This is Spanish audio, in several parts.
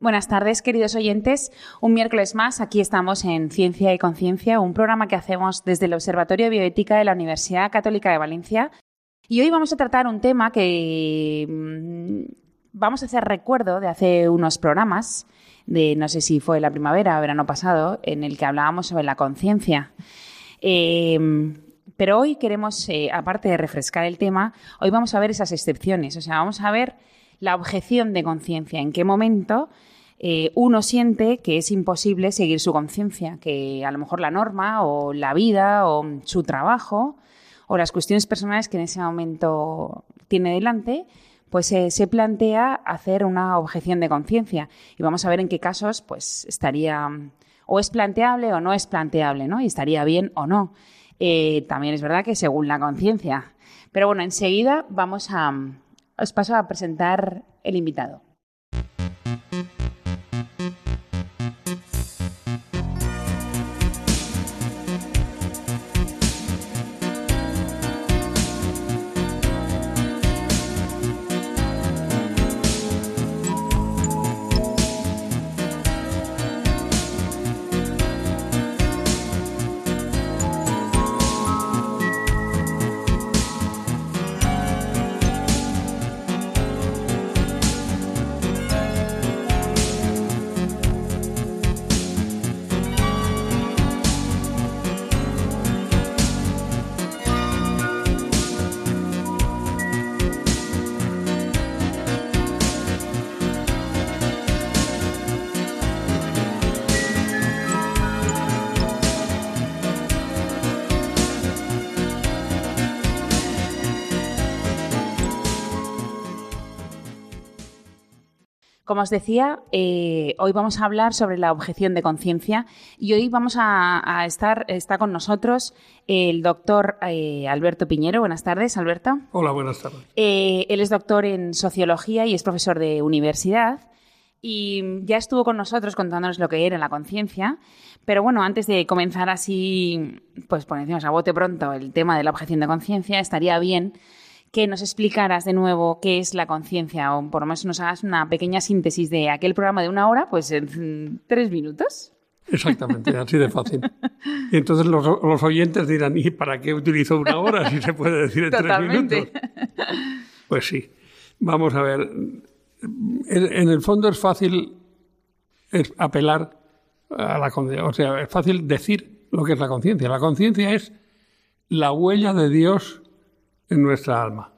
Buenas tardes, queridos oyentes. Un miércoles más, aquí estamos en Ciencia y Conciencia, un programa que hacemos desde el Observatorio de Bioética de la Universidad Católica de Valencia. Y hoy vamos a tratar un tema que mm, vamos a hacer recuerdo de hace unos programas, de no sé si fue la primavera o verano pasado, en el que hablábamos sobre la conciencia. Em, pero hoy queremos, eh, aparte de refrescar el tema, hoy vamos a ver esas excepciones, o sea, vamos a ver la objeción de conciencia, en qué momento eh, uno siente que es imposible seguir su conciencia, que a lo mejor la norma o la vida o su trabajo o las cuestiones personales que en ese momento tiene delante, pues se plantea hacer una objeción de conciencia. Y vamos a ver en qué casos pues estaría o es planteable o no es planteable, ¿no? Y estaría bien o no. Eh, también es verdad que según la conciencia. Pero bueno, enseguida vamos a... Os paso a presentar el invitado. Como os decía, eh, hoy vamos a hablar sobre la objeción de conciencia y hoy vamos a, estar está con nosotros el doctor eh, Alberto Piñero. Buenas tardes, Alberto. Hola, buenas tardes. Eh, él es doctor en sociología y es profesor de universidad y ya estuvo con nosotros contándonos lo que era la conciencia. Pero bueno, antes de comenzar así, pues por encima a bote pronto el tema de la objeción de conciencia, estaría bien que nos explicaras de nuevo qué es la conciencia o por lo menos nos hagas una pequeña síntesis de aquel programa de una hora, pues en tres minutos. Exactamente, así de fácil. Y entonces los, oyentes dirán, ¿y para qué utilizo una hora si se puede decir en tres minutos? Pues sí. Vamos a ver. En, el fondo es fácil apelar a la conciencia. O sea, es fácil decir lo que es la conciencia. La conciencia es la huella de Dios en nuestra alma.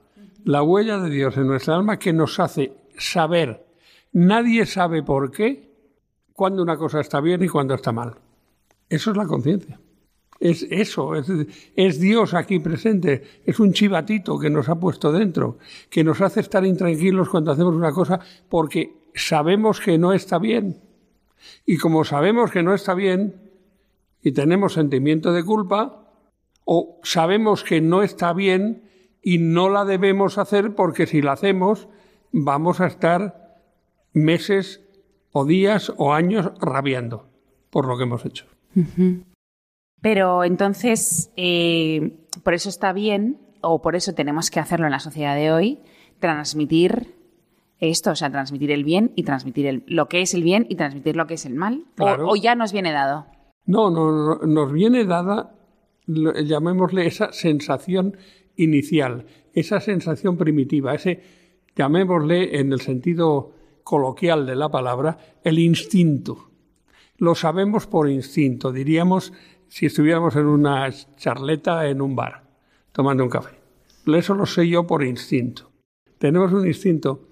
La huella de Dios en nuestra alma que nos hace saber. Nadie sabe por qué, cuando una cosa está bien y cuando está mal. Eso es la conciencia. Es eso, es, Dios aquí presente, es un chivatito que nos ha puesto dentro, que nos hace estar intranquilos cuando hacemos una cosa porque sabemos que no está bien. Y como sabemos que no está bien y tenemos sentimiento de culpa, o sabemos que no está bien y no la debemos hacer porque si la hacemos vamos a estar meses o días o años rabiando por lo que hemos hecho. Pero entonces, eh, por eso está bien, o por eso tenemos que hacerlo en la sociedad de hoy, transmitir esto, o sea, transmitir el bien y transmitir lo que es el bien y transmitir lo que es el mal. O, ya nos viene dado. No, no, nos viene dada, llamémosle esa sensación inicial, esa sensación primitiva, ese, llamémosle en el sentido coloquial de la palabra, el instinto. Lo sabemos por instinto, diríamos si estuviéramos en una charleta en un bar, tomando un café. Eso lo sé yo por instinto. Tenemos un instinto,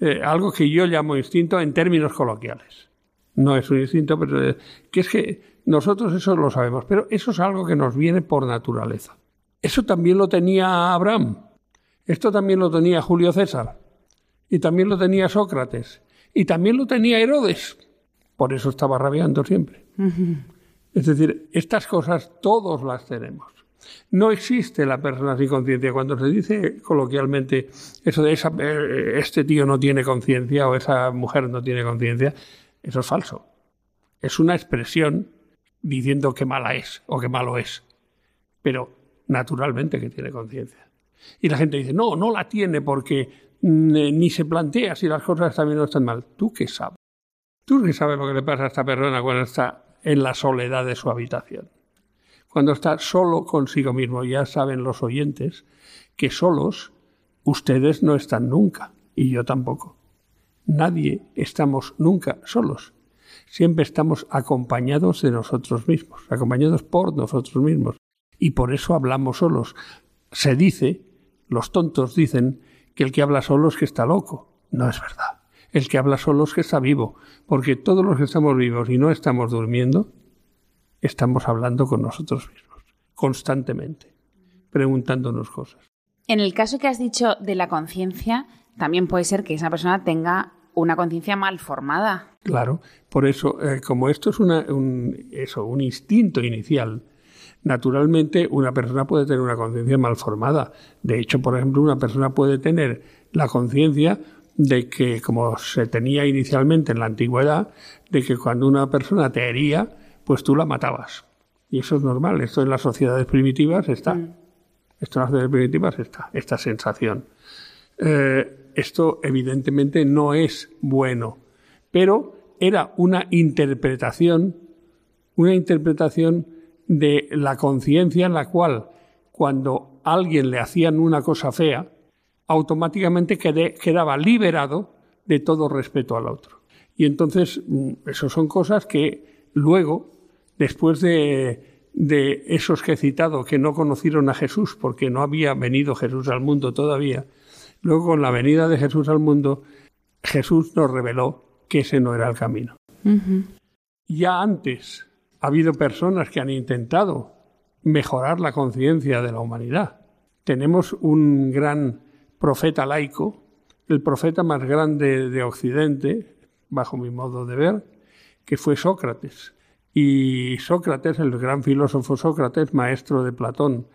eh, algo que yo llamo instinto en términos coloquiales. No es un instinto, pero eh, que es que nosotros eso lo sabemos, pero eso es algo que nos viene por naturaleza. Eso también lo tenía Abraham. Esto también lo tenía Julio César. Y también lo tenía Sócrates. Y también lo tenía Herodes. Por eso estaba rabiando siempre. Es decir, estas cosas todos las tenemos. No existe la persona sin conciencia. Cuando se dice coloquialmente eso de esa, eh, este tío no tiene conciencia o esa mujer no tiene conciencia, eso es falso. Es una expresión diciendo que mala es o que malo es. Pero naturalmente que tiene conciencia. Y la gente dice, no, no la tiene porque mm, eh, ni se plantea si las cosas están bien o están mal. ¿Tú qué sabes? ¿Tú qué sabes lo que le pasa a esta persona cuando está en la soledad de su habitación? Cuando está solo consigo mismo. Ya saben los oyentes que solos ustedes no están nunca y yo tampoco. Nadie estamos nunca solos. Siempre estamos acompañados de nosotros mismos, acompañados por nosotros mismos. Y por eso hablamos solos. Se dice, los tontos dicen, que el que habla solo es que está loco. No es verdad. El que habla solo es que está vivo, porque todos los que estamos vivos y no estamos durmiendo, estamos hablando con nosotros mismos, constantemente, preguntándonos cosas. En el caso que has dicho de la conciencia, también puede ser que esa persona tenga una conciencia mal formada. Claro, por eso, eh, como esto es un, eso, un instinto inicial, naturalmente una persona puede tener una conciencia mal formada. De hecho, por ejemplo, una persona puede tener la conciencia de que, como se tenía inicialmente en la antigüedad, de que cuando una persona te hería, pues tú la matabas. Y eso es normal, esto en las sociedades primitivas está. Mm. Esto en las sociedades primitivas está, esta sensación. Eh, esto evidentemente no es bueno, pero era una interpretación, una interpretación de la conciencia en la cual cuando a alguien le hacían una cosa fea, automáticamente quedaba liberado de todo respeto al otro. Y entonces, mm, eso son cosas que luego, después de, de esos que he citado, que no conocieron a Jesús porque no había venido Jesús al mundo todavía, luego con la venida de Jesús al mundo, Jesús nos reveló que ese no era el camino. Ya antes ha habido personas que han intentado mejorar la conciencia de la humanidad. Tenemos un gran profeta laico, el profeta más grande de Occidente, bajo mi modo de ver, que fue Sócrates. Y Sócrates, el gran filósofo Sócrates, maestro de Platón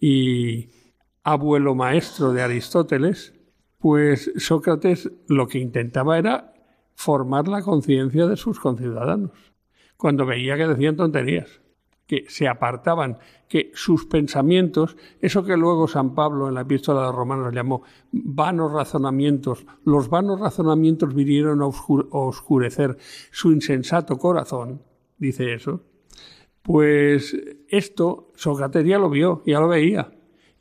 y abuelo maestro de Aristóteles, pues Sócrates lo que intentaba era formar la conciencia de sus conciudadanos, cuando veía que decían tonterías que se apartaban, que sus pensamientos, eso que luego San Pablo en la epístola de los romanos llamó vanos razonamientos, los vanos razonamientos vinieron a oscurecer su insensato corazón, dice eso, pues esto Sócrates ya lo vio, ya lo veía.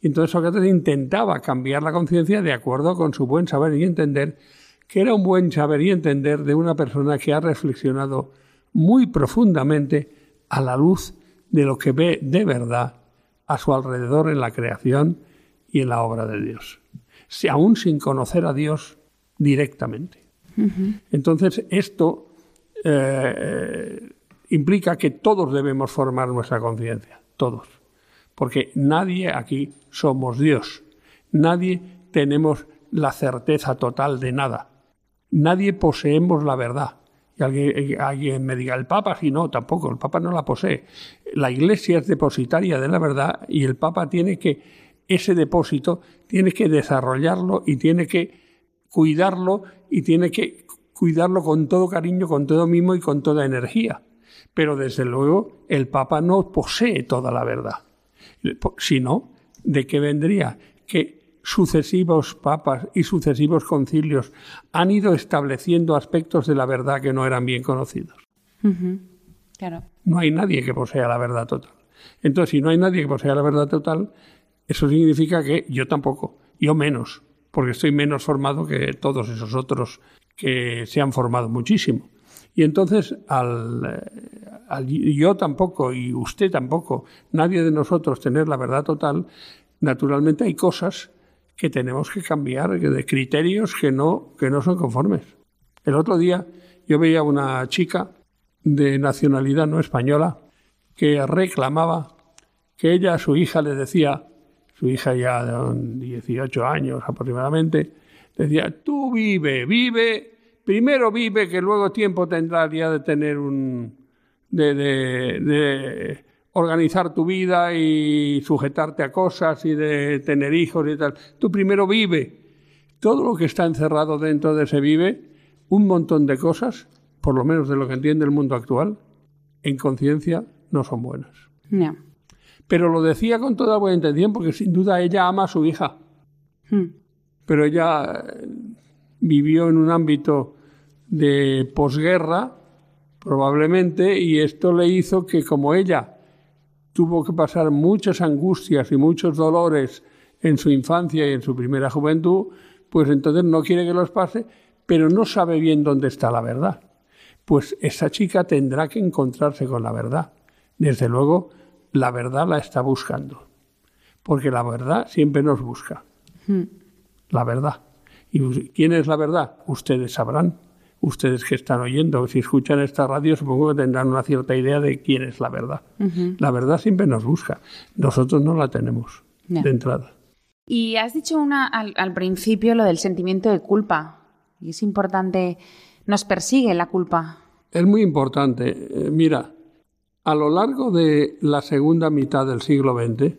Entonces Sócrates intentaba cambiar la conciencia de acuerdo con su buen saber y entender, que era un buen saber y entender de una persona que ha reflexionado muy profundamente a la luz de lo que ve de verdad a su alrededor en la creación y en la obra de Dios, si, aún sin conocer a Dios directamente. Entonces, esto eh, implica que todos debemos formar nuestra conciencia, todos, porque nadie aquí somos Dios, nadie tenemos la certeza total de nada, nadie poseemos la verdad, y alguien, me diga, el Papa, si no, tampoco, el Papa no la posee. La Iglesia es depositaria de la verdad y el Papa tiene que, ese depósito, tiene que desarrollarlo y tiene que cuidarlo y tiene que cuidarlo con todo cariño, con todo mimo y con toda energía. Pero desde luego el Papa no posee toda la verdad. Si no, ¿de qué vendría? Que sucesivos papas y sucesivos concilios han ido estableciendo aspectos de la verdad que no eran bien conocidos. claro. No hay nadie que posea la verdad total. Entonces, si no hay nadie que posea la verdad total, eso significa que yo tampoco, yo menos, porque estoy menos formado que todos esos otros que se han formado muchísimo. Y entonces, al, eh, al, yo tampoco y usted tampoco, nadie de nosotros tener la verdad total, naturalmente hay cosas que tenemos que cambiar de criterios que no, que no son conformes. El otro día yo veía una chica de nacionalidad no española que reclamaba que ella a su hija le decía, su hija ya de 18 años aproximadamente, decía, tú vive, vive, primero vive que luego tiempo tendrás ya de tener un, de, organizar tu vida y sujetarte a cosas y de tener hijos y tal. Tú primero vive. Todo lo que está encerrado dentro de ese vive, un montón de cosas, por lo menos de lo que entiende el mundo actual, en conciencia no son buenas. Pero lo decía con toda buena intención porque sin duda ella ama a su hija. Hmm. Pero ella eh, vivió en un ámbito de posguerra, probablemente, y esto le hizo que como ella tuvo que pasar muchas angustias y muchos dolores en su infancia y en su primera juventud, pues entonces no quiere que los pase, pero no sabe bien dónde está la verdad. Pues esa chica tendrá que encontrarse con la verdad. Desde luego, la verdad la está buscando, porque la verdad siempre nos busca. Hmm. La verdad. ¿Y quién es la verdad? Ustedes sabrán ustedes que están oyendo, si escuchan esta radio, supongo que tendrán una cierta idea de quién es la verdad. La verdad siempre nos busca. Nosotros no la tenemos de entrada. Y has dicho una, al, principio lo del sentimiento de culpa. Y es importante, nos persigue la culpa. Es muy importante. Eh, mira, a lo largo de la segunda mitad del siglo XX,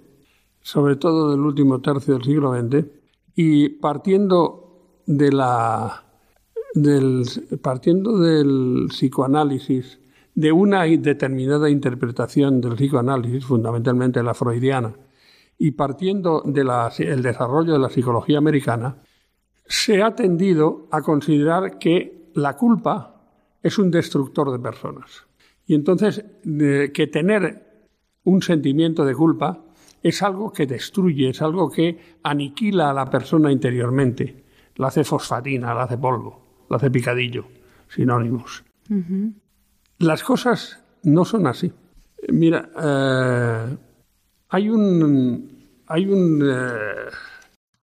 sobre todo del último tercio del siglo XX, y partiendo de la del, partiendo del psicoanálisis, de una determinada interpretación del psicoanálisis, fundamentalmente la freudiana, y partiendo del desarrollo de la psicología americana, se ha tendido a considerar que la culpa es un destructor de personas. Y entonces que tener un sentimiento de culpa es algo que destruye, es algo que aniquila a la persona interiormente, la hace fosfatina, la hace polvo lo hace picadillo, sinónimos. Las cosas no son así. Mira, eh, hay un, hay un eh,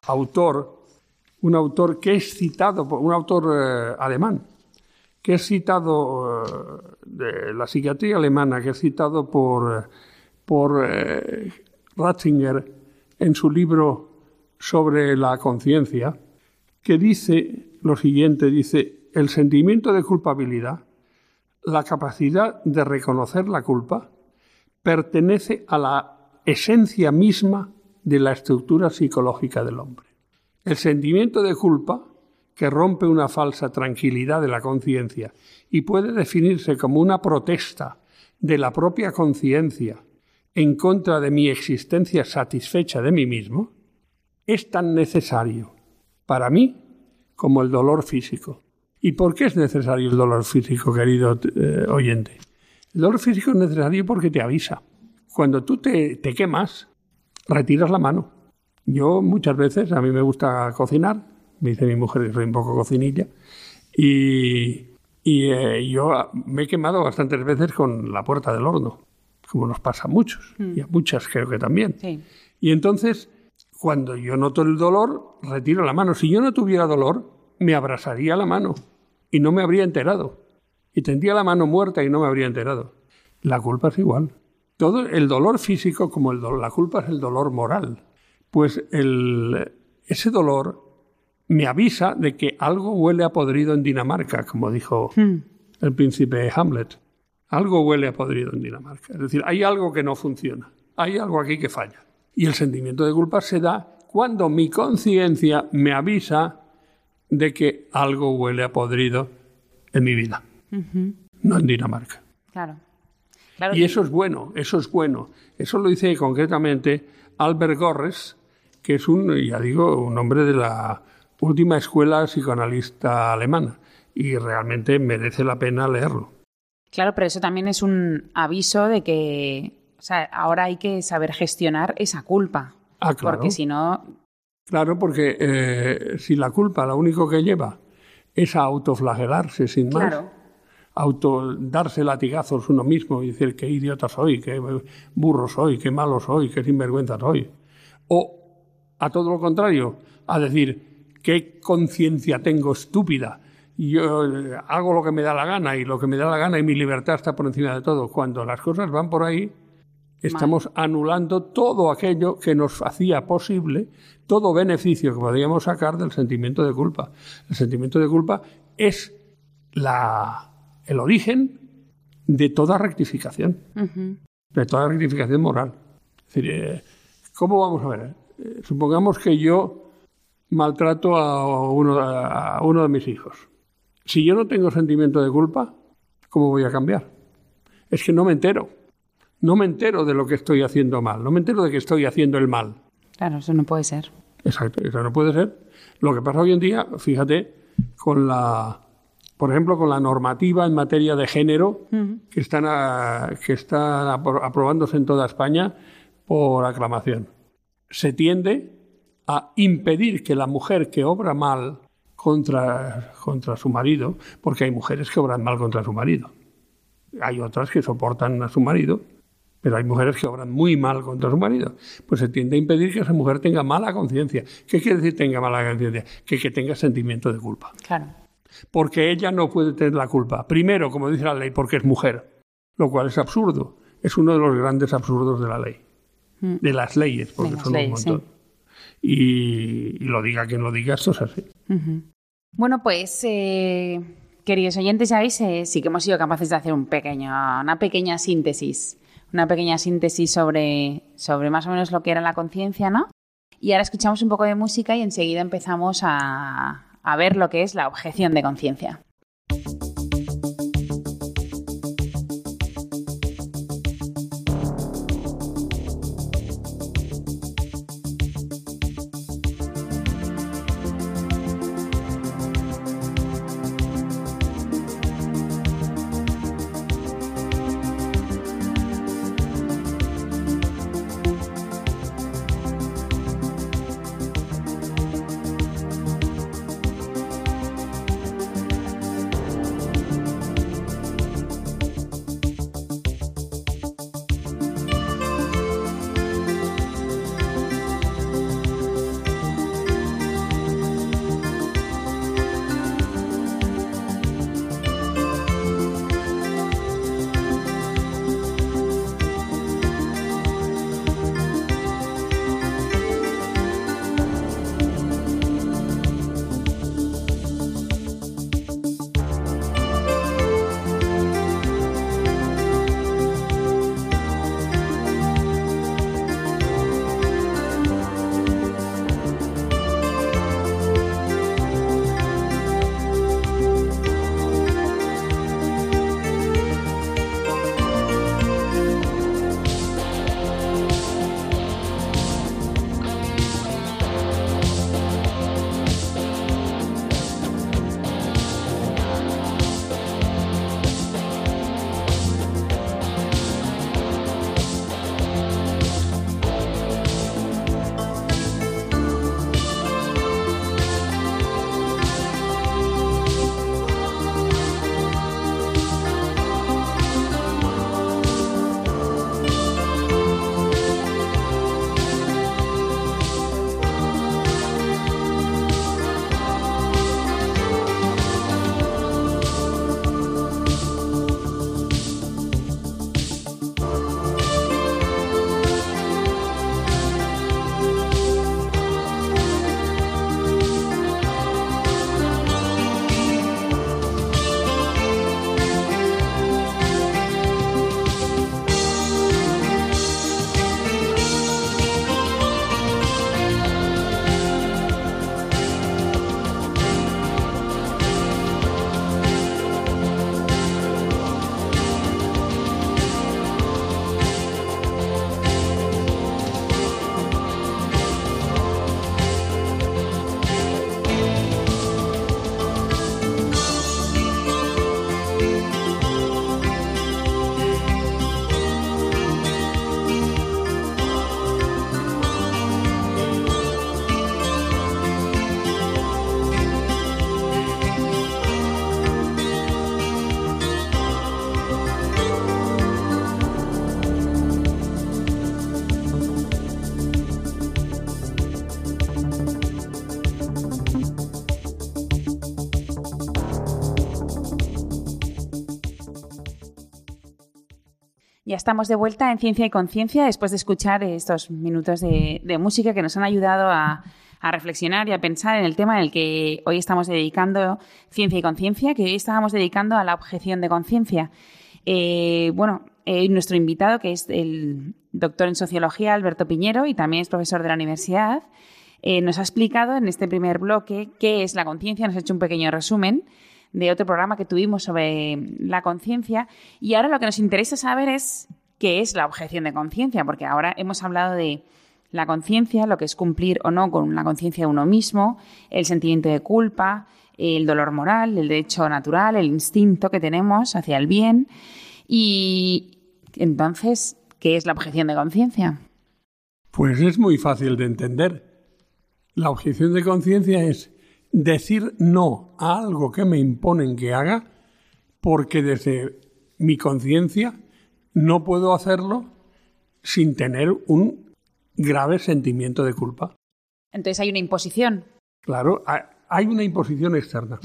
autor, un autor que es citado, un autor eh, alemán, que es citado de la psiquiatría alemana, que es citado por, por Ratzinger en su libro sobre la conciencia, que dice lo siguiente, dice, el sentimiento de culpabilidad, la capacidad de reconocer la culpa, pertenece a la esencia misma de la estructura psicológica del hombre. El sentimiento de culpa, que rompe una falsa tranquilidad de la conciencia y puede definirse como una protesta de la propia conciencia en contra de mi existencia satisfecha de mí mismo, es tan necesario para mí como el dolor físico. ¿Y por qué es necesario el dolor físico, querido eh, oyente? El dolor físico es necesario porque te avisa. Cuando tú te, quemas, retiras la mano. Yo muchas veces, a mí me gusta cocinar, me dice mi mujer que soy un poco cocinilla, y, eh, yo me he quemado bastantes veces con la puerta del horno, como nos pasa a muchos, mm. y a muchas creo que también. Y entonces cuando yo noto el dolor, retiro la mano. Si yo no tuviera dolor, me abrasaría la mano y no me habría enterado. Y tendría la mano muerta y no me habría enterado. La culpa es igual. Todo el dolor físico como el dolor, la culpa es el dolor moral. Pues ese dolor me avisa de que algo huele a podrido en Dinamarca, como dijo hmm. el príncipe Hamlet. Algo huele a podrido en Dinamarca. Es decir, hay algo que no funciona. Hay algo aquí que falla. Y el sentimiento de culpa se da cuando mi conciencia me avisa de que algo huele a podrido en mi vida, no en Dinamarca. Claro. Y eso es bueno, eso es bueno. Eso lo dice concretamente Albert Gorres, que es un, ya digo, un hombre de la última escuela psicoanalista alemana y realmente merece la pena leerlo. Claro, pero eso también es un aviso de que sea, ahora hay que saber gestionar esa culpa. Ah, claro. Porque si no. Claro, porque eh, si la culpa lo único que lleva es a autoflagelarse sin más. Claro. Auto, darse latigazos uno mismo y decir qué idiota soy, qué burro soy, qué malo soy, qué sinvergüenza soy. O, a todo lo contrario, a decir qué conciencia tengo estúpida, yo eh, hago lo que me da la gana y lo que me da la gana y mi libertad está por encima de todo. Cuando las cosas van por ahí, Estamos anulando todo aquello que nos hacía posible, todo beneficio que podíamos sacar del sentimiento de culpa. El sentimiento de culpa es la, el origen de toda rectificación, de toda rectificación moral. Es decir, eh, ¿cómo vamos a ver? Eh, supongamos que yo maltrato a uno, a uno de mis hijos. Si yo no tengo sentimiento de culpa, ¿cómo voy a cambiar? Es que no me entero. No me entero de lo que estoy haciendo mal. No me entero de que estoy haciendo el mal. Claro, eso no puede ser. Exacto, eso no puede ser. Lo que pasa hoy en día, fíjate, con la, por ejemplo, con la normativa en materia de género que están, que están aprobándose en toda España por aclamación. Se tiende a impedir que la mujer que obra mal contra, contra su marido, porque hay mujeres que obran mal contra su marido. Hay otras que soportan a su marido, pero hay mujeres que obran muy mal contra su marido. Pues se tiende a impedir que esa mujer tenga mala conciencia. ¿Qué quiere decir tenga mala conciencia? Que, que tenga sentimiento de culpa. Claro. Porque ella no puede tener la culpa. Primero, como dice la ley, porque es mujer, lo cual es absurdo. Es uno de los grandes absurdos de la ley. Mm. De las leyes, porque son un montón. Y, lo diga quien lo diga, esto es así. Bueno, pues, eh, queridos oyentes, ya veis, eh, sí que hemos sido capaces de hacer un pequeño, una pequeña síntesis, una pequeña síntesis sobre, sobre más o menos lo que era la conciencia, ¿no? Y ahora escuchamos un poco de música y enseguida empezamos a, a ver lo que es la objeción de conciencia. Ya estamos de vuelta en Ciencia y Conciencia después de escuchar estos minutos de, música que nos han ayudado a, reflexionar y a pensar en el tema en el que hoy estamos dedicando Ciencia y Conciencia, que hoy estábamos dedicando a la objeción de conciencia. Eh, bueno, eh, nuestro invitado, que es el doctor en sociología, Alberto Piñero, y también es profesor de la universidad, eh, nos ha explicado en este primer bloque qué es la conciencia, nos ha hecho un pequeño resumen de otro programa que tuvimos sobre la conciencia. Y ahora lo que nos interesa saber es qué es la objeción de conciencia, porque ahora hemos hablado de la conciencia, lo que es cumplir o no con la conciencia de uno mismo, el sentimiento de culpa, el dolor moral, el derecho natural, el instinto que tenemos hacia el bien. Y entonces, ¿qué es la objeción de conciencia? Pues es muy fácil de entender. La objeción de conciencia es decir no a algo que me imponen que haga porque desde mi conciencia no puedo hacerlo sin tener un grave sentimiento de culpa. Entonces hay una imposición. Claro, hay una imposición externa.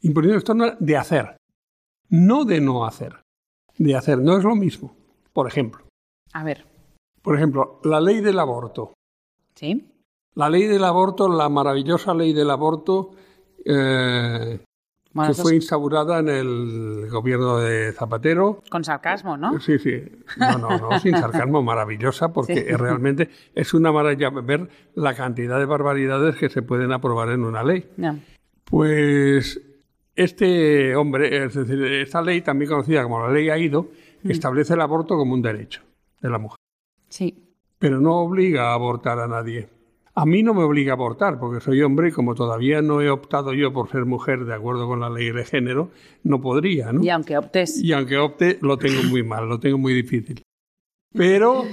Imposición externa de hacer, no de no hacer. De hacer, no es lo mismo. Por ejemplo. A ver. Por ejemplo, la ley del aborto. Sí. La ley del aborto, la maravillosa ley del aborto, eh, que fue instaurada en el gobierno de Zapatero. Con sarcasmo, ¿no? Sí, sí. No, no, no, sin sarcasmo, maravillosa, porque realmente es una maravilla ver la cantidad de barbaridades que se pueden aprobar en una ley. Pues este hombre, es decir, esta ley, también conocida como la ley AIDO, mm. establece el aborto como un derecho de la mujer. Sí. Pero no obliga a abortar a nadie. A mí no me obliga a abortar, porque soy hombre y como todavía no he optado yo por ser mujer de acuerdo con la ley de género, no podría, ¿no? Y aunque optes. Y aunque opte, lo tengo muy mal, lo tengo muy difícil. Pero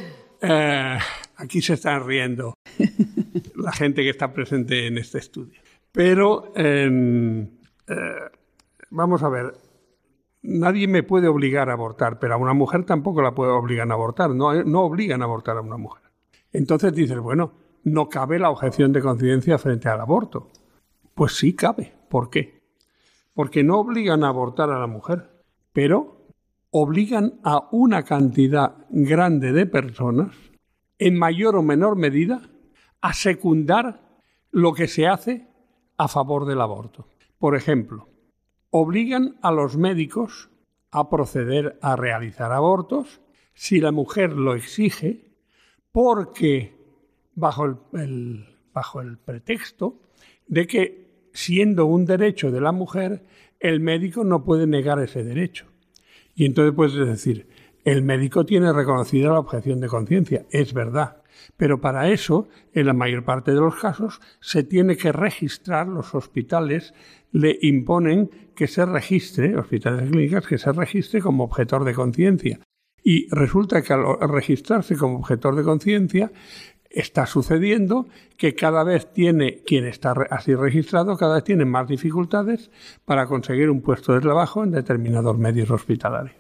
eh, aquí se están riendo la gente que está presente en este estudio. Pero eh, vamos a ver, nadie me puede obligar a abortar, pero a una mujer tampoco la puedo obligar a abortar, no, no obligan a abortar a una mujer. Entonces dices, bueno, no cabe la objeción de conciencia frente al aborto. Pues sí cabe. ¿Por qué? Porque no obligan a abortar a la mujer, pero obligan a una cantidad grande de personas, en mayor o menor medida, a secundar lo que se hace a favor del aborto. Por ejemplo, obligan a los médicos a proceder a realizar abortos si la mujer lo exige, porque bajo el, bajo el pretexto de que, siendo un derecho de la mujer, el médico no puede negar ese derecho. Y entonces puedes decir, el médico tiene reconocida la objeción de conciencia, es verdad, pero para eso, en la mayor parte de los casos, se tiene que registrar, los hospitales le imponen que se registre, hospitales clínicas, que se registre como objetor de conciencia. Y resulta que al registrarse como objetor de conciencia, está sucediendo que cada vez tiene, quien está así registrado, cada vez tiene más dificultades para conseguir un puesto de trabajo en determinados medios hospitalarios.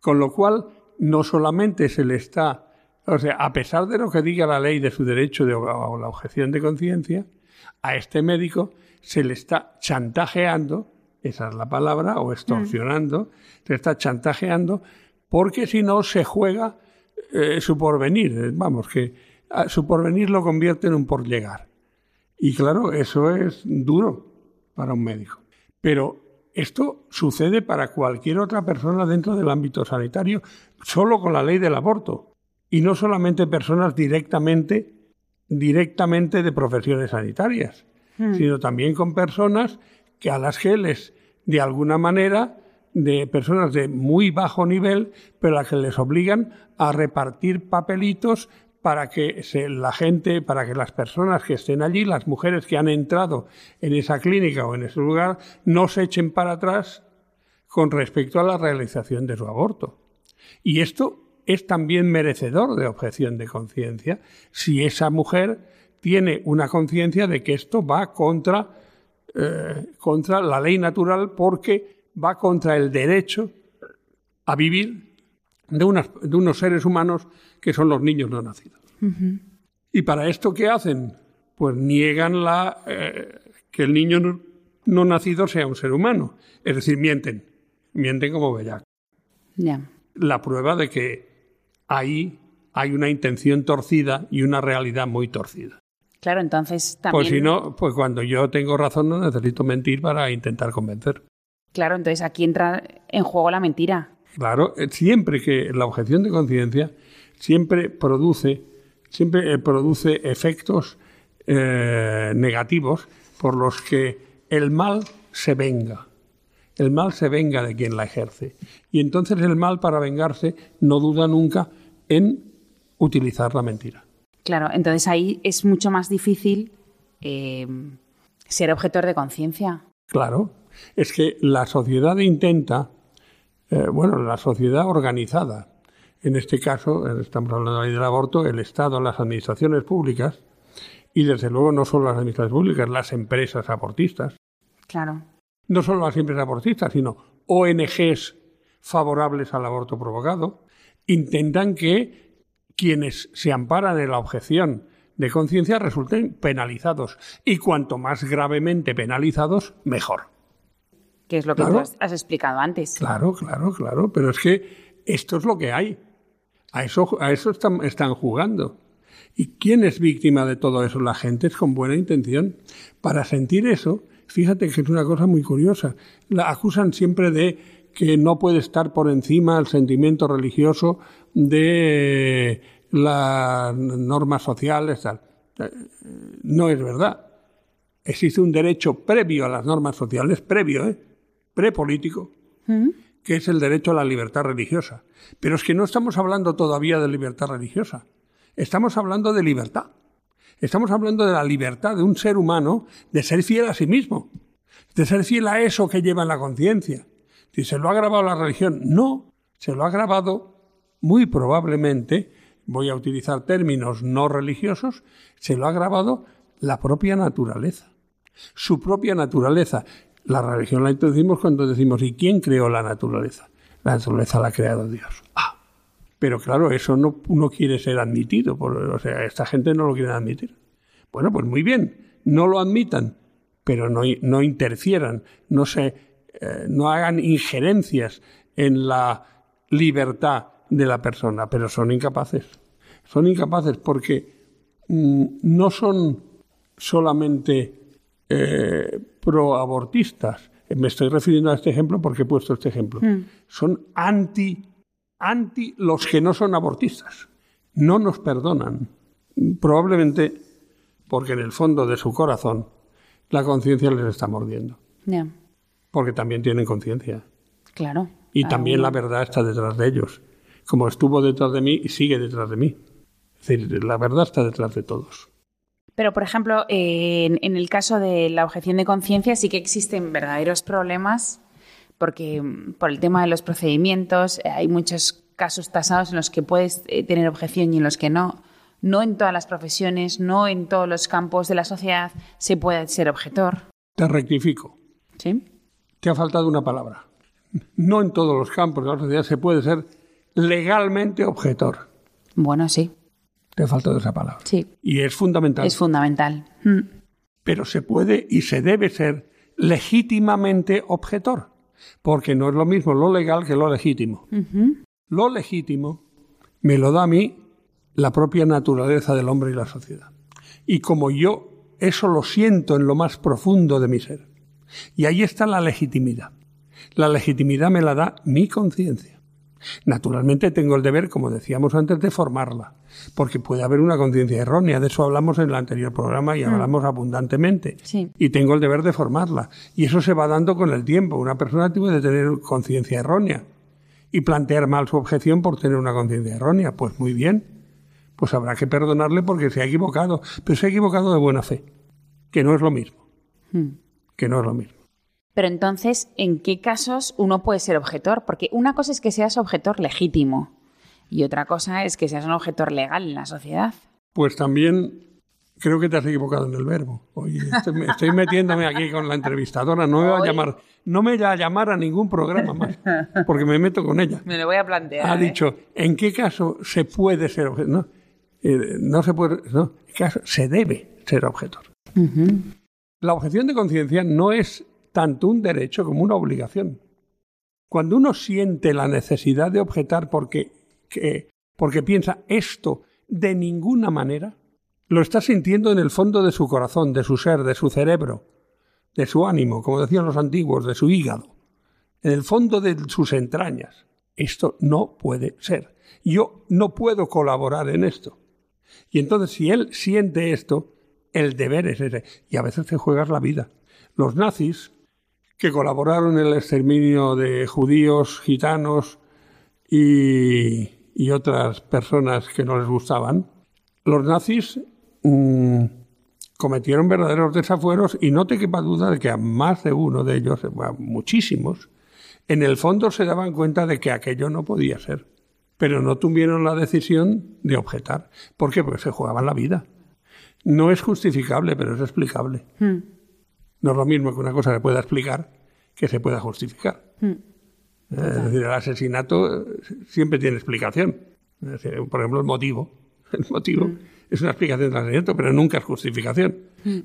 Con lo cual, no solamente se le está, o sea, a pesar de lo que diga la ley de su derecho de, o la objeción de conciencia, a este médico se le está chantajeando, esa es la palabra, o extorsionando, se le está chantajeando, porque si no se juega eh, su porvenir. Vamos, que su porvenir lo convierte en un por llegar. Y claro, eso es duro para un médico. Pero esto sucede para cualquier otra persona dentro del ámbito sanitario, solo con la ley del aborto. Y no solamente personas directamente, directamente de profesiones sanitarias, hmm. sino también con personas que a las que les, de alguna manera, de personas de muy bajo nivel, pero a las que les obligan a repartir papelitos para que la gente, para que las personas que estén allí, las mujeres que han entrado en esa clínica o en ese lugar, no se echen para atrás con respecto a la realización de su aborto. Y esto es también merecedor de objeción de conciencia si esa mujer tiene una conciencia de que esto va contra, eh, contra la ley natural porque va contra el derecho a vivir de, de unos seres humanos que son los niños no nacidos. ¿Y para esto qué hacen? Pues niegan la, eh, que el niño no, nacido sea un ser humano. Es decir, mienten. Mienten como bellac. La prueba de que ahí hay una intención torcida y una realidad muy torcida. Claro, entonces también... Pues si no, pues cuando yo tengo razón no necesito mentir para intentar convencer. Claro, entonces aquí entra en juego la mentira. Claro, eh, siempre que la objeción de conciencia siempre produce, siempre eh, produce efectos eh, negativos por los que el mal se venga. El mal se venga de quien la ejerce. Y entonces el mal, para vengarse, no duda nunca en utilizar la mentira. Claro, entonces ahí es mucho más difícil ser objetor de conciencia. Claro, es que la sociedad intenta, eh, bueno, la sociedad organizada, en este caso, eh, estamos hablando ahí del aborto, el Estado, las administraciones públicas, y desde luego no solo las administraciones públicas, las empresas abortistas. Claro. No solo las empresas abortistas, sino ONGs favorables al aborto provocado, intentan que quienes se amparan en la objeción de conciencia resulten penalizados. Y cuanto más gravemente penalizados, mejor que es lo que tú has, explicado antes. Claro, claro, claro, pero es que esto es lo que hay. A eso, a eso están, están jugando. ¿Y quién es víctima de todo eso? La gente es con buena intención. Para sentir eso, fíjate que es una cosa muy curiosa. La acusan siempre de que no puede estar por encima el sentimiento religioso de las normas sociales, tal. No es verdad. Existe un derecho previo a las normas sociales, previo, ¿eh? Prepolítico, que es el derecho a la libertad religiosa. Pero es que no estamos hablando todavía de libertad religiosa, estamos hablando de libertad. Estamos hablando de la libertad de un ser humano de ser fiel a sí mismo, de ser fiel a eso que lleva en la conciencia. Si se lo ha grabado la religión, no, se lo ha grabado muy probablemente, voy a utilizar términos no religiosos, se lo ha grabado la propia naturaleza. Su propia naturaleza. La religión la introducimos cuando decimos, ¿y quién creó la naturaleza? La naturaleza la ha creado Dios. Ah, pero claro, eso no, quiere ser admitido, por, o sea, esta gente no lo quiere admitir. Bueno, pues muy bien, no lo admitan, pero no, no interfieran, no, se, eh, no hagan injerencias en la libertad de la persona, pero son incapaces. Son incapaces porque mm, no son solamente eh, proabortistas, me estoy refiriendo a este ejemplo porque he puesto este ejemplo, hmm. son anti, anti los que no son abortistas. No nos perdonan. Probablemente porque en el fondo de su corazón la conciencia les está mordiendo. Porque también tienen conciencia. Claro. Y también la verdad está detrás de ellos. Como estuvo detrás de mí y sigue detrás de mí. Es decir, la verdad está detrás de todos. Pero, por ejemplo, en, el caso de la objeción de conciencia sí que existen verdaderos problemas porque mm, por el tema de los procedimientos eh, hay muchos casos tasados en los que puedes eh, tener objeción y en los que no. No en todas las profesiones, no en todos los campos de la sociedad se puede ser objetor. Te rectifico. ¿Sí? Te ha faltado una palabra. No en todos los campos de la sociedad se puede ser legalmente objetor. Bueno, sí. Te ha faltado esa palabra. Sí. Y es fundamental. Es fundamental. Mm. Pero se puede y se debe ser legítimamente objetor, porque no es lo mismo lo legal que lo legítimo. Lo legítimo me lo da a mí la propia naturaleza del hombre y la sociedad. Y como yo eso lo siento en lo más profundo de mi ser. Y ahí está la legitimidad. La legitimidad me la da mi conciencia. Naturalmente tengo el deber, como decíamos antes, de formarla, porque puede haber una conciencia errónea. De eso hablamos en el anterior programa y mm. hablamos abundantemente. Y tengo el deber de formarla. Y eso se va dando con el tiempo. Una persona puede tener conciencia errónea y plantear mal su objeción por tener una conciencia errónea. Pues muy bien. Pues habrá que perdonarle porque se ha equivocado. Pero se ha equivocado de buena fe, que no es lo mismo. Mm. Que no es lo mismo. Pero entonces, ¿en qué casos uno puede ser objetor? Porque una cosa es que seas objetor legítimo y otra cosa es que seas un objetor legal en la sociedad. Pues también creo que te has equivocado en el verbo. Oye, estoy, metiéndome aquí con la entrevistadora. No me va a llamar, no me va a llamar a ningún programa más, porque me meto con ella. Me lo voy a plantear. Ha ¿eh? dicho, ¿en qué caso se puede ser objetor? No, eh, no se puede, no, en caso se debe ser objetor. La objeción de conciencia no es tanto un derecho como una obligación. Cuando uno siente la necesidad de objetar porque, porque piensa esto de ninguna manera, lo está sintiendo en el fondo de su corazón, de su ser, de su cerebro, de su ánimo, como decían los antiguos, de su hígado. en el fondo de sus entrañas, esto no puede ser. Yo no puedo colaborar en esto. Y entonces, si él siente esto, el deber es ese. Y a veces te juegas la vida. Los nazis, que colaboraron en el exterminio de judíos, gitanos y, otras personas que no les gustaban, los nazis mm, cometieron verdaderos desafueros y no te quepa duda de que a más de uno de ellos, a muchísimos, en el fondo se daban cuenta de que aquello no podía ser. Pero no tuvieron la decisión de objetar. ¿Por qué? Porque se jugaban la vida. No es justificable, pero es explicable. Hmm. No es lo mismo que una cosa se pueda explicar que se pueda justificar. Hmm. Eh, es decir, el asesinato eh, siempre tiene explicación. por ejemplo, el motivo. El motivo hmm. es una explicación del asesinato, pero nunca es justificación.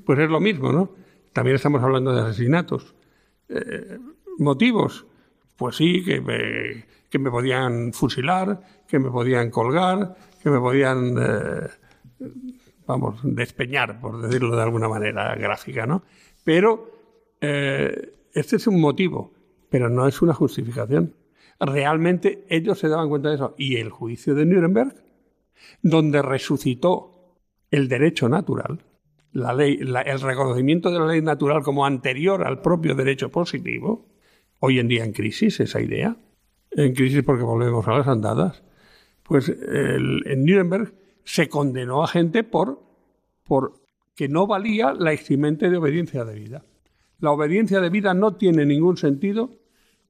Pues es lo mismo, ¿no? También estamos hablando de asesinatos. Eh, motivos. Pues sí, que me, que me podían fusilar, que me podían colgar, que me podían, eh, vamos, despeñar, por decirlo de alguna manera gráfica, ¿no? Pero eh, este es un motivo, pero no es una justificación. Realmente ellos se daban cuenta de eso. Y el juicio de Nuremberg, donde resucitó el derecho natural, la ley, el reconocimiento de la ley natural como anterior al propio derecho positivo, hoy en día en crisis esa idea, en crisis porque volvemos a las andadas, pues en Nuremberg se condenó a gente por, por que no valía la eximente de obediencia de vida. La obediencia de vida no tiene ningún sentido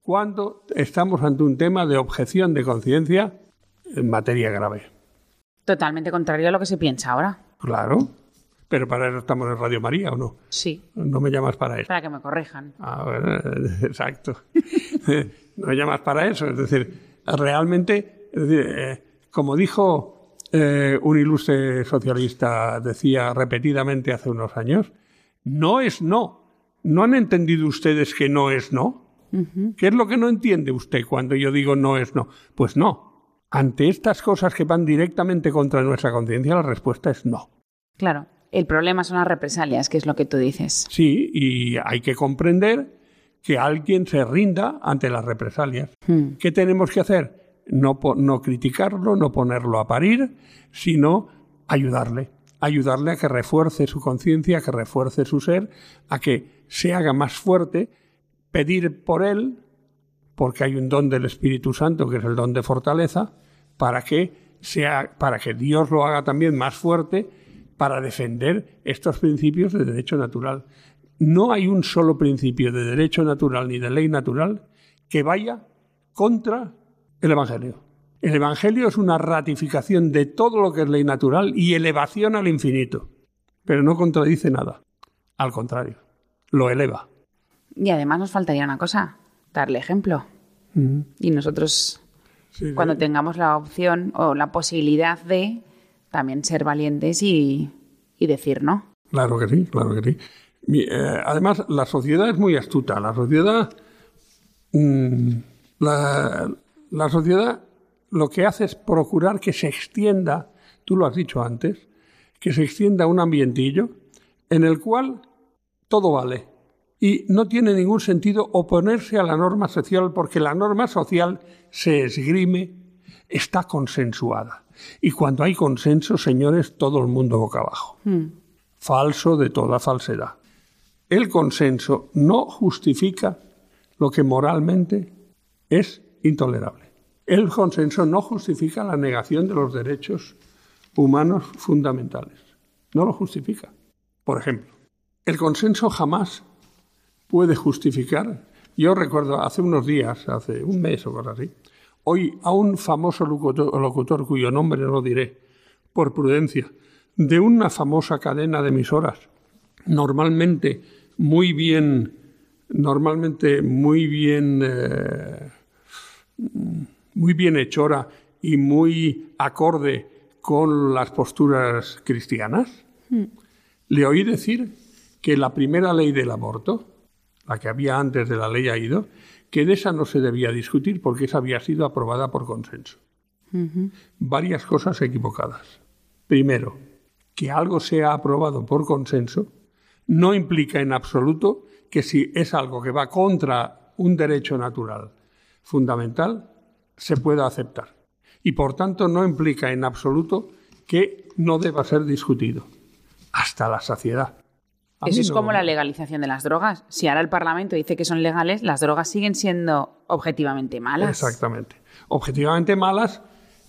cuando estamos ante un tema de objeción de conciencia en materia grave. Totalmente contrario a lo que se piensa ahora. Claro. Pero para eso estamos en Radio María, ¿o no? Sí. No me llamas para eso. Para que me corrijan. Ah, bueno, exacto. no me llamas para eso. Es decir, realmente, es decir, eh, como dijo eh, un ilustre socialista, decía repetidamente hace unos años, no es no. ¿No han entendido ustedes que no es no? ¿Qué es lo que no entiende usted cuando yo digo no es no? Pues no. Ante estas cosas que van directamente contra nuestra conciencia, la respuesta es no. Claro. El problema son las represalias, que es lo que tú dices. Sí, y hay que comprender que alguien se rinda ante las represalias. Hmm. ¿Qué tenemos que hacer? No, no criticarlo, no ponerlo a parir, sino ayudarle. Ayudarle a que refuerce su conciencia, a que refuerce su ser, a que se haga más fuerte, pedir por él, porque hay un don del Espíritu Santo, que es el don de fortaleza, para que, sea, para que Dios lo haga también más fuerte para defender estos principios de derecho natural. No hay un solo principio de derecho natural ni de ley natural que vaya contra el Evangelio. El Evangelio es una ratificación de todo lo que es ley natural y elevación al infinito, pero no contradice nada. Al contrario, lo eleva. Y además nos faltaría una cosa, darle ejemplo. Y nosotros, cuando tengamos la opción o la posibilidad de, también ser valientes y, decir no. Claro que sí, claro que sí. Eh, además, la sociedad es muy astuta. La sociedad, mm, la, la, sociedad lo que hace es procurar que se extienda, tú lo has dicho antes, que se extienda un ambientillo en el cual todo vale. Y no tiene ningún sentido oponerse a la norma social porque la norma social se esgrime, está consensuada. Y cuando hay consenso, señores, todo el mundo boca abajo. Hmm. Falso de toda falsedad. El consenso no justifica lo que moralmente es intolerable. El consenso no justifica la negación de los derechos humanos fundamentales. No lo justifica. Por ejemplo, el consenso jamás puede justificar. Yo recuerdo hace unos días, hace un mes o algo así, Hoy a un famoso locutor, cuyo nombre no diré, por prudencia, de una famosa cadena de emisoras, normalmente muy bien, normalmente muy bien, eh, muy bien hechora y muy acorde con las posturas cristianas, hmm. le oí decir que la primera ley del aborto, la que había antes de la ley AIDO, que de esa no se debía discutir porque esa había sido aprobada por consenso. Varias cosas equivocadas. Primero, que algo sea aprobado por consenso no implica en absoluto que si es algo que va contra un derecho natural fundamental, se pueda aceptar. Y por tanto no implica en absoluto que no deba ser discutido hasta la saciedad. Eso es como la legalización de las drogas. Si ahora el Parlamento dice que son legales, las drogas siguen siendo objetivamente malas. Exactamente. Objetivamente malas,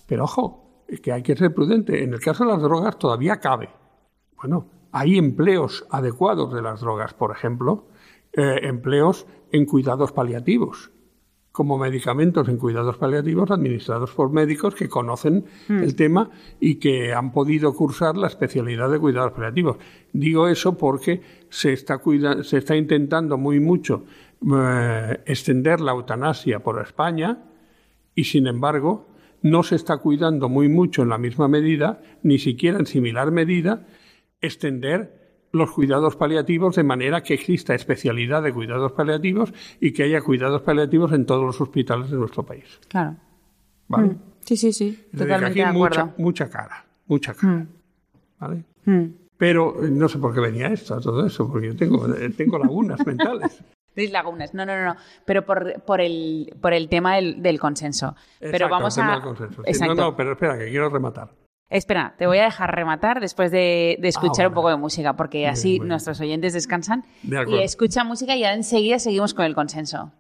pero ojo, es que hay que ser prudente. En el caso de las drogas todavía cabe. Bueno, hay empleos adecuados de las drogas, por ejemplo, eh, empleos en cuidados paliativos como medicamentos en cuidados paliativos administrados por médicos que conocen hmm. el tema y que han podido cursar la especialidad de cuidados paliativos. Digo eso porque se está, se está intentando muy mucho eh, extender la eutanasia por España y, sin embargo, no se está cuidando muy mucho en la misma medida, ni siquiera en similar medida, extender los cuidados paliativos de manera que exista especialidad de cuidados paliativos y que haya cuidados paliativos en todos los hospitales de nuestro país. Claro. ¿Vale? Mm. Sí, sí, sí. Totalmente de acuerdo. Mucha, mucha cara, mucha cara. Mm. ¿Vale? Mm. Pero eh, no sé por qué venía esto, todo eso, porque yo tengo, eh, tengo lagunas mentales. lagunas, no, no, no, pero por, por, el, por el tema del, del consenso. pero vamos a... No, no, pero espera, que quiero rematar. Espera, te voy a dejar rematar después de, escuchar ah, un poco de música, porque así nuestros oyentes descansan. Y escuchan música y enseguida seguimos con el consenso.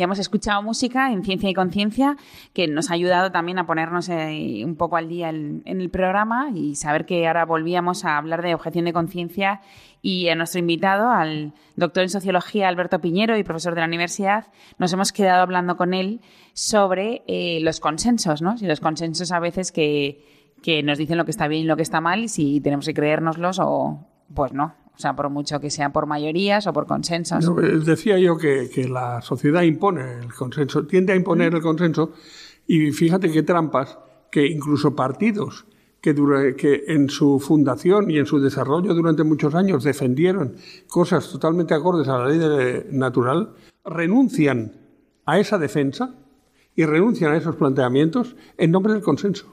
Ya hemos escuchado música en Ciencia y Conciencia que nos ha ayudado también a ponernos eh, un poco al día en, el programa y saber que ahora volvíamos a hablar de objeción de conciencia y a nuestro invitado, al doctor en sociología Alberto Piñero y profesor de la universidad, nos hemos quedado hablando con él sobre eh, los consensos, ¿no? Y los consensos a veces que, que nos dicen lo que está bien y lo que está mal y si tenemos que creérnoslos o pues no. O sea, por mucho que sea por mayorías o por consensos. Eh, decía yo que, la sociedad impone el consenso, tiende a imponer el consenso y fíjate qué trampas que incluso partidos que, que en su fundación y en su desarrollo durante muchos años defendieron cosas totalmente acordes a la ley natural, renuncian a esa defensa y renuncian a esos planteamientos en nombre del consenso.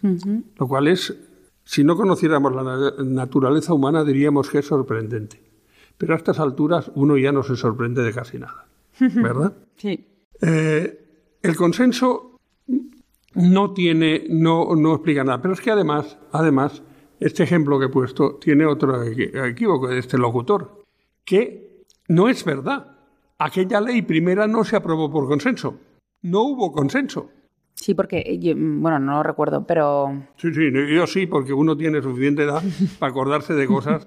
Lo cual es si no conociéramos la naturaleza humana diríamos que es sorprendente. Pero a estas alturas uno ya no se sorprende de casi nada. ¿Verdad? Sí. Eh, el consenso no tiene, no, no explica nada. Pero es que además, además, este ejemplo que he puesto tiene otro equívoco de este locutor, que no es verdad. Aquella ley primera no se aprobó por consenso. No hubo consenso. Sí, porque, eh, mm, bueno, no lo recuerdo, pero... Sí, sí, yo sí, porque uno tiene suficiente edad para acordarse de cosas.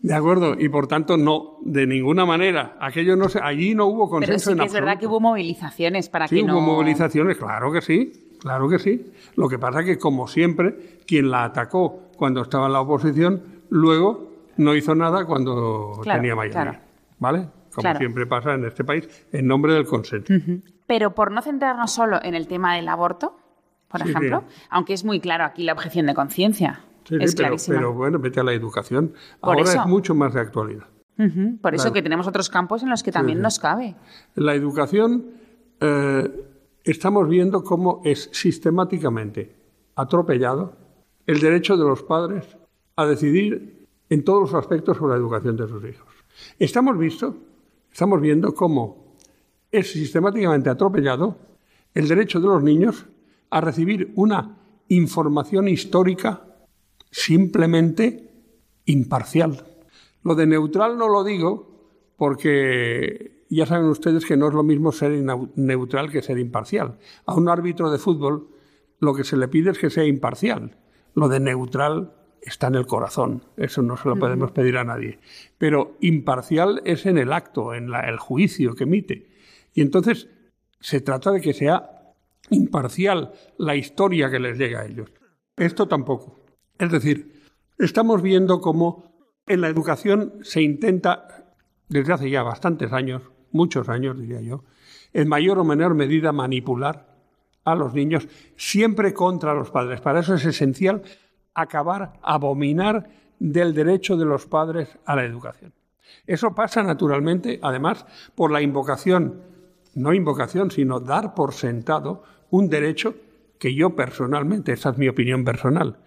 De acuerdo, y por tanto no, de ninguna manera. Aquello no se, allí no hubo consenso Pero sí que es verdad que hubo movilizaciones para que no... Sí, hubo movilizaciones, claro que sí, claro que sí. Lo que pasa es que, como siempre, quien la atacó cuando estaba en la oposición, luego no hizo nada cuando tenía mayoría. ¿Vale? Como siempre pasa en este país, en nombre del consenso. Pero por no centrarnos solo en el tema del aborto, por ejemplo, aunque es muy claro aquí la objeción de conciencia. es pero, pero, bueno, vete a la educación. Ahora es mucho más de actualidad. Por eso que tenemos otros campos en los que también nos cabe. La educación eh, estamos viendo cómo es sistemáticamente atropellado el derecho de los padres a decidir en todos los aspectos sobre la educación de sus hijos. Estamos, visto, estamos viendo cómo es sistemáticamente atropellado el derecho de los niños a recibir una información histórica simplemente imparcial. Lo de neutral no lo digo porque ya saben ustedes que no es lo mismo ser neutral que ser imparcial. A un árbitro de fútbol lo que se le pide es que sea imparcial. Lo de neutral está en el corazón, eso no se lo podemos pedir a nadie. Pero imparcial es en el acto, en el juicio que emite. Y entonces se trata de que sea imparcial la historia que les llega a ellos. Esto tampoco. Es decir, estamos viendo cómo en la educación se intenta, desde hace ya bastantes años, muchos años diría yo, en mayor o menor medida manipular a los niños, siempre contra los padres. Para eso es esencial acabar, abominar del derecho de los padres a la educación. Eso pasa naturalmente, además, por la invocación no invocación, sino dar por sentado un derecho que yo personalmente, esa es mi opinión personal,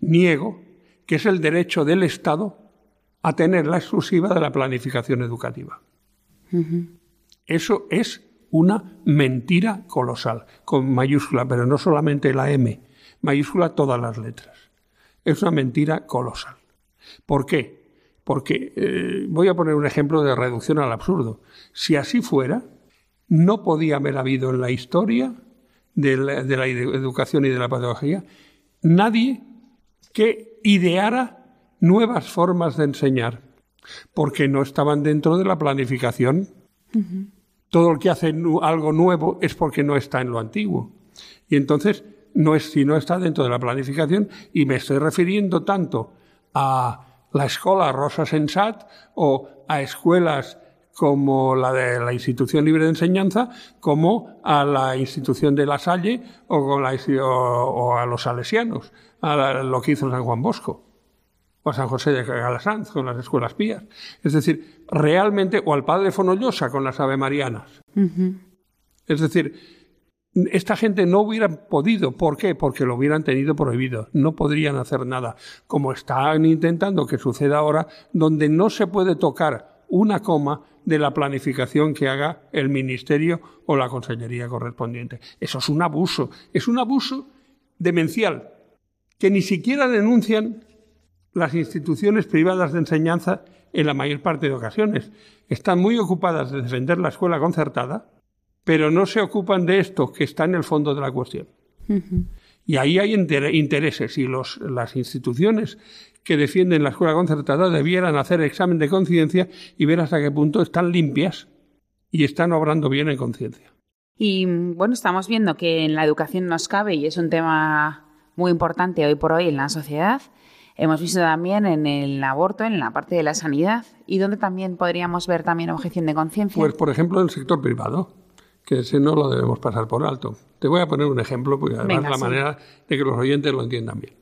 niego, que es el derecho del Estado a tener la exclusiva de la planificación educativa. Eso es una mentira colosal, con mayúscula, pero no solamente la M, mayúscula todas las letras. Es una mentira colosal. ¿Por qué? Porque eh, voy a poner un ejemplo de reducción al absurdo. Si así fuera, no podía haber habido en la historia de la, educación y de la pedagogía nadie que ideara nuevas formas de enseñar, porque no estaban dentro de la planificación. Todo el que hace algo nuevo es porque no está en lo antiguo. Y entonces, no es, si no está dentro de la planificación, y me estoy refiriendo tanto a la escuela Rosa Sensat o a escuelas como la de la Institución Libre de Enseñanza, como a la institución de La Salle o, a los salesianos, a lo que hizo San Juan Bosco o a San José de Galasanz con las escuelas pías. Es decir, realmente, o al padre Fonollosa con las Ave Marianas. Es decir, esta gente no hubiera podido. ¿Por qué? Porque lo hubieran tenido prohibido. No podrían hacer nada. Como están intentando que suceda ahora, donde no se puede tocar una coma de la planificación que haga el ministerio o la consellería correspondiente. Eso es un abuso, es un abuso demencial que ni siquiera denuncian las instituciones privadas de enseñanza en la mayor parte de ocasiones. Están muy ocupadas de defender la escuela concertada pero no se ocupan de esto que está en el fondo de la cuestión. Y ahí hay intereses y los, las instituciones que defienden la escuela concertada debieran hacer examen de conciencia y ver hasta qué punto están limpias y están obrando bien en conciencia. Y bueno, estamos viendo que en la educación nos cabe y es un tema muy importante hoy por hoy en la sociedad. Hemos visto también en el aborto, en la parte de la sanidad, y donde también podríamos ver también objeción de conciencia. Pues, por ejemplo, en el sector privado, que ese no lo debemos pasar por alto. Te voy a poner un ejemplo, porque además la manera de que los oyentes lo entiendan bien.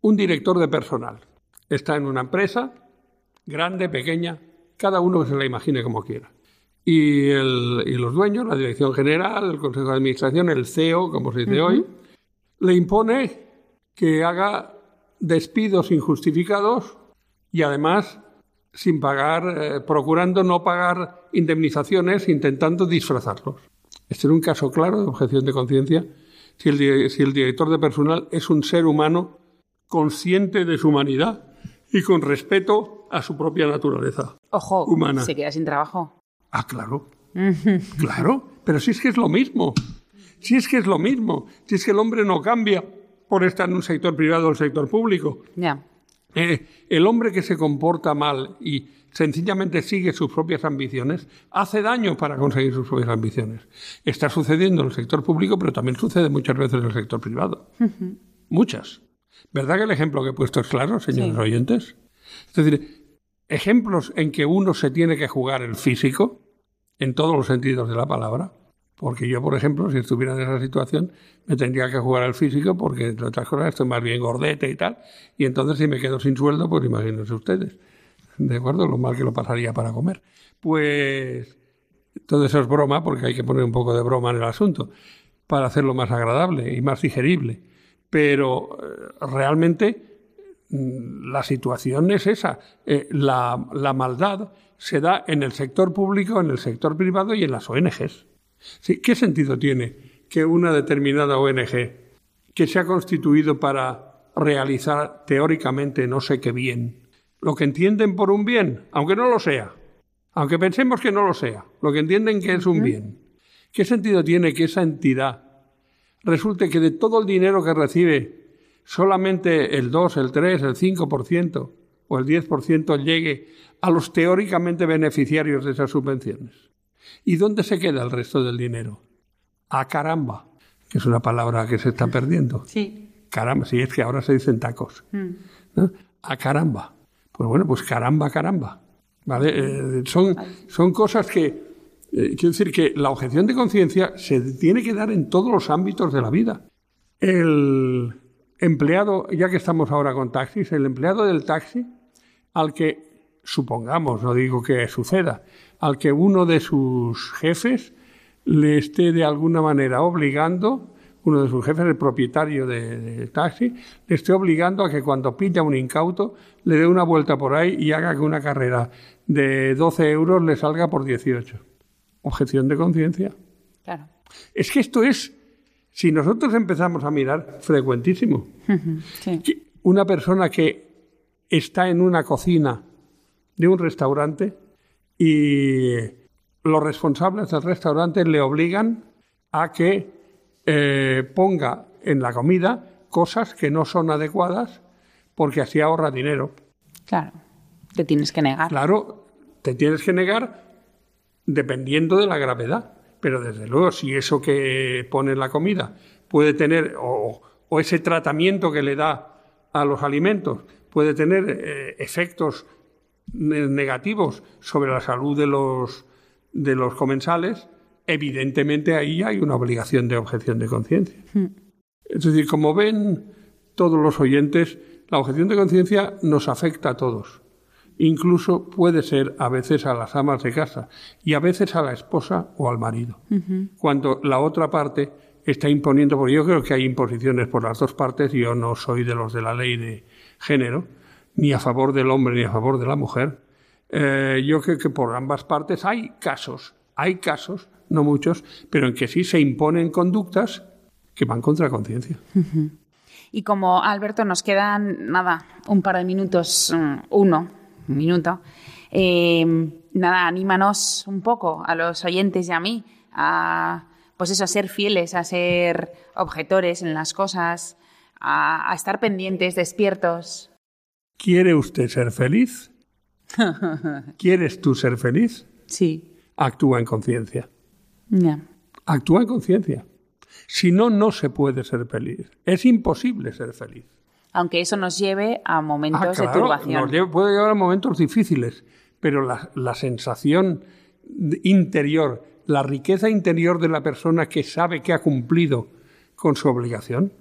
Un director de personal está en una empresa, grande, pequeña, cada uno que se la imagine como quiera. Y, el, y los dueños, la dirección general, el consejo de administración, el CEO, como se dice hoy, le impone que haga despidos injustificados y además sin pagar, eh, procurando no pagar indemnizaciones, intentando disfrazarlos. Este es un caso claro de objeción de conciencia. Si el, si el director de personal es un ser humano consciente de su humanidad y con respeto a su propia naturaleza Ojo, humana. se queda sin trabajo. Ah, claro. claro. Pero si es que es lo mismo. Si es que es lo mismo. Si es que el hombre no cambia por estar en un sector privado o el sector público. Ya. Eh, el hombre que se comporta mal y sencillamente sigue sus propias ambiciones, hace daño para conseguir sus propias ambiciones. Está sucediendo en el sector público, pero también sucede muchas veces en el sector privado. Muchas. ¿Verdad que el ejemplo que he puesto es claro, señores oyentes? Es decir, ejemplos en que uno se tiene que jugar el físico, en todos los sentidos de la palabra, porque yo, por ejemplo, si estuviera en esa situación, me tendría que jugar el físico porque, entre otras cosas, estoy más bien gordete y tal. Y entonces, si me quedo sin sueldo, pues imagínense ustedes. ¿De acuerdo? Lo mal que lo pasaría para comer. Pues todo eso es broma, porque hay que poner un poco de broma en el asunto, para hacerlo más agradable y más digerible. Pero eh, realmente mm, la situación es esa. Eh, la, la maldad se da en el sector público, en el sector privado y en las ONGs. ¿Qué sentido tiene que una determinada ONG que se ha constituido para realizar teóricamente no sé qué bien, lo que entienden por un bien, aunque no lo sea, aunque pensemos que no lo sea, lo que entienden que es un bien, ¿qué sentido tiene que esa entidad resulte que de todo el dinero que recibe solamente el 2, el 3, el 5% o el 10% llegue a los teóricamente beneficiarios de esas subvenciones? ¿Y dónde se queda el resto del dinero? A caramba, que es una palabra que se está perdiendo. Sí. Caramba, sí, es que ahora se dicen tacos. Mm. A caramba. Pues bueno, pues caramba, caramba. ¿Vale? Eh, son, son cosas que, eh, quiero decir que la objeción de conciencia se tiene que dar en todos los ámbitos de la vida. El empleado, ya que estamos ahora con taxis, el empleado del taxi, al que supongamos, no digo que suceda, al que uno de sus jefes le esté de alguna manera obligando, uno de sus jefes, el propietario del taxi, le esté obligando a que cuando pilla un incauto le dé una vuelta por ahí y haga que una carrera de 12 euros le salga por 18. Objeción de conciencia. Claro. Es que esto es, si nosotros empezamos a mirar, frecuentísimo. Sí. Una persona que está en una cocina de un restaurante y los responsables del restaurante le obligan a que eh, ponga en la comida cosas que no son adecuadas porque así ahorra dinero. Claro, te tienes que negar. Claro, te tienes que negar dependiendo de la gravedad. Pero desde luego, si eso que pone en la comida puede tener, o, ese tratamiento que le da a los alimentos, puede tener eh, efectos negativos sobre la salud de los, de los comensales, evidentemente ahí hay una obligación de objeción de conciencia. Hmm. Es decir, como ven todos los oyentes, la objeción de conciencia nos afecta a todos. Incluso puede ser a veces a las amas de casa y a veces a la esposa o al marido. Cuando la otra parte está imponiendo, porque yo creo que hay imposiciones por las dos partes, yo no soy de los de la ley de género, ni a favor del hombre ni a favor de la mujer. Eh, yo creo que por ambas partes hay casos, hay casos, no muchos, pero en que sí se imponen conductas que van contra la conciencia. Y como Alberto nos quedan nada, un par de minutos, mm, uno, minuto, eh, nada, anímanos un poco a los oyentes y a mí a, pues eso, a ser fieles, a ser objetores en las cosas, a, a estar pendientes, despiertos. ¿Quiere usted ser feliz? ¿Quieres tú ser feliz? Sí. Actúa en conciencia. Ya. Actúa en conciencia. Si no, no se puede ser feliz. Es imposible ser feliz. Aunque eso nos lleve a momentos Ah, de turbación. nos puede llevar a momentos difíciles, pero la, la sensación interior, la riqueza interior de la persona que sabe que ha cumplido con su obligación,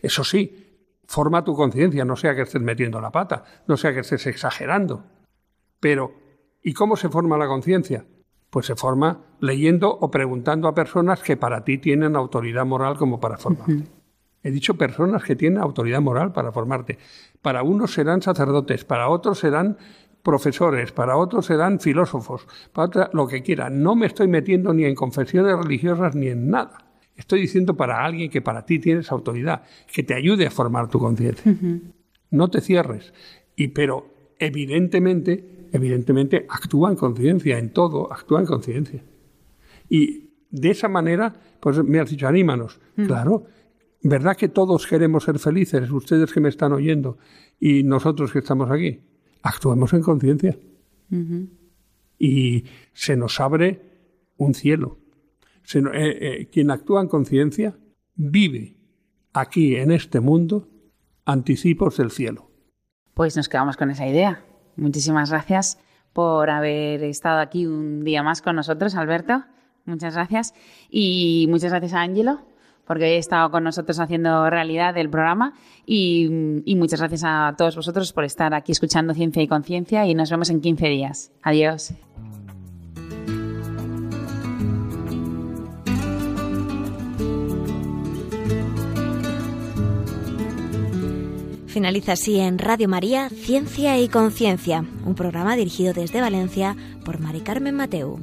eso sí, forma tu conciencia, no sea que estés metiendo la pata, no sea que estés exagerando. Pero, ¿y cómo se forma la conciencia? Pues se forma leyendo o preguntando a personas que para ti tienen autoridad moral como para formarte. He dicho personas que tienen autoridad moral para formarte. Para unos serán sacerdotes, para otros serán profesores, para otros serán filósofos, para otros lo que quieran. No me estoy metiendo ni en confesiones religiosas ni en nada. Estoy diciendo para alguien que para ti tienes autoridad, que te ayude a formar tu conciencia. No te cierres. Y pero evidentemente, evidentemente actúa en conciencia en todo, actúa en conciencia. Y de esa manera, pues me has dicho, anímanos. Claro, ¿verdad que todos queremos ser felices? Ustedes que me están oyendo y nosotros que estamos aquí. Actuemos en conciencia. Y se nos abre un cielo. Se eh, eh, quien actúa en conciencia vive aquí en este mundo anticipos del cielo. Pues nos quedamos con esa idea. Muchísimas gracias por haber estado aquí un día más con nosotros, Alberto. Muchas gracias. Y muchas gracias a Ángelo, porque hoy ha estado con nosotros haciendo realidad el programa. Y, y muchas gracias a todos vosotros por estar aquí escuchando Ciencia y Conciencia. Y nos vemos en 15 días. Adiós. Finaliza así en Radio María Ciencia y Conciencia, un programa dirigido desde Valencia por Mari Carmen Mateu.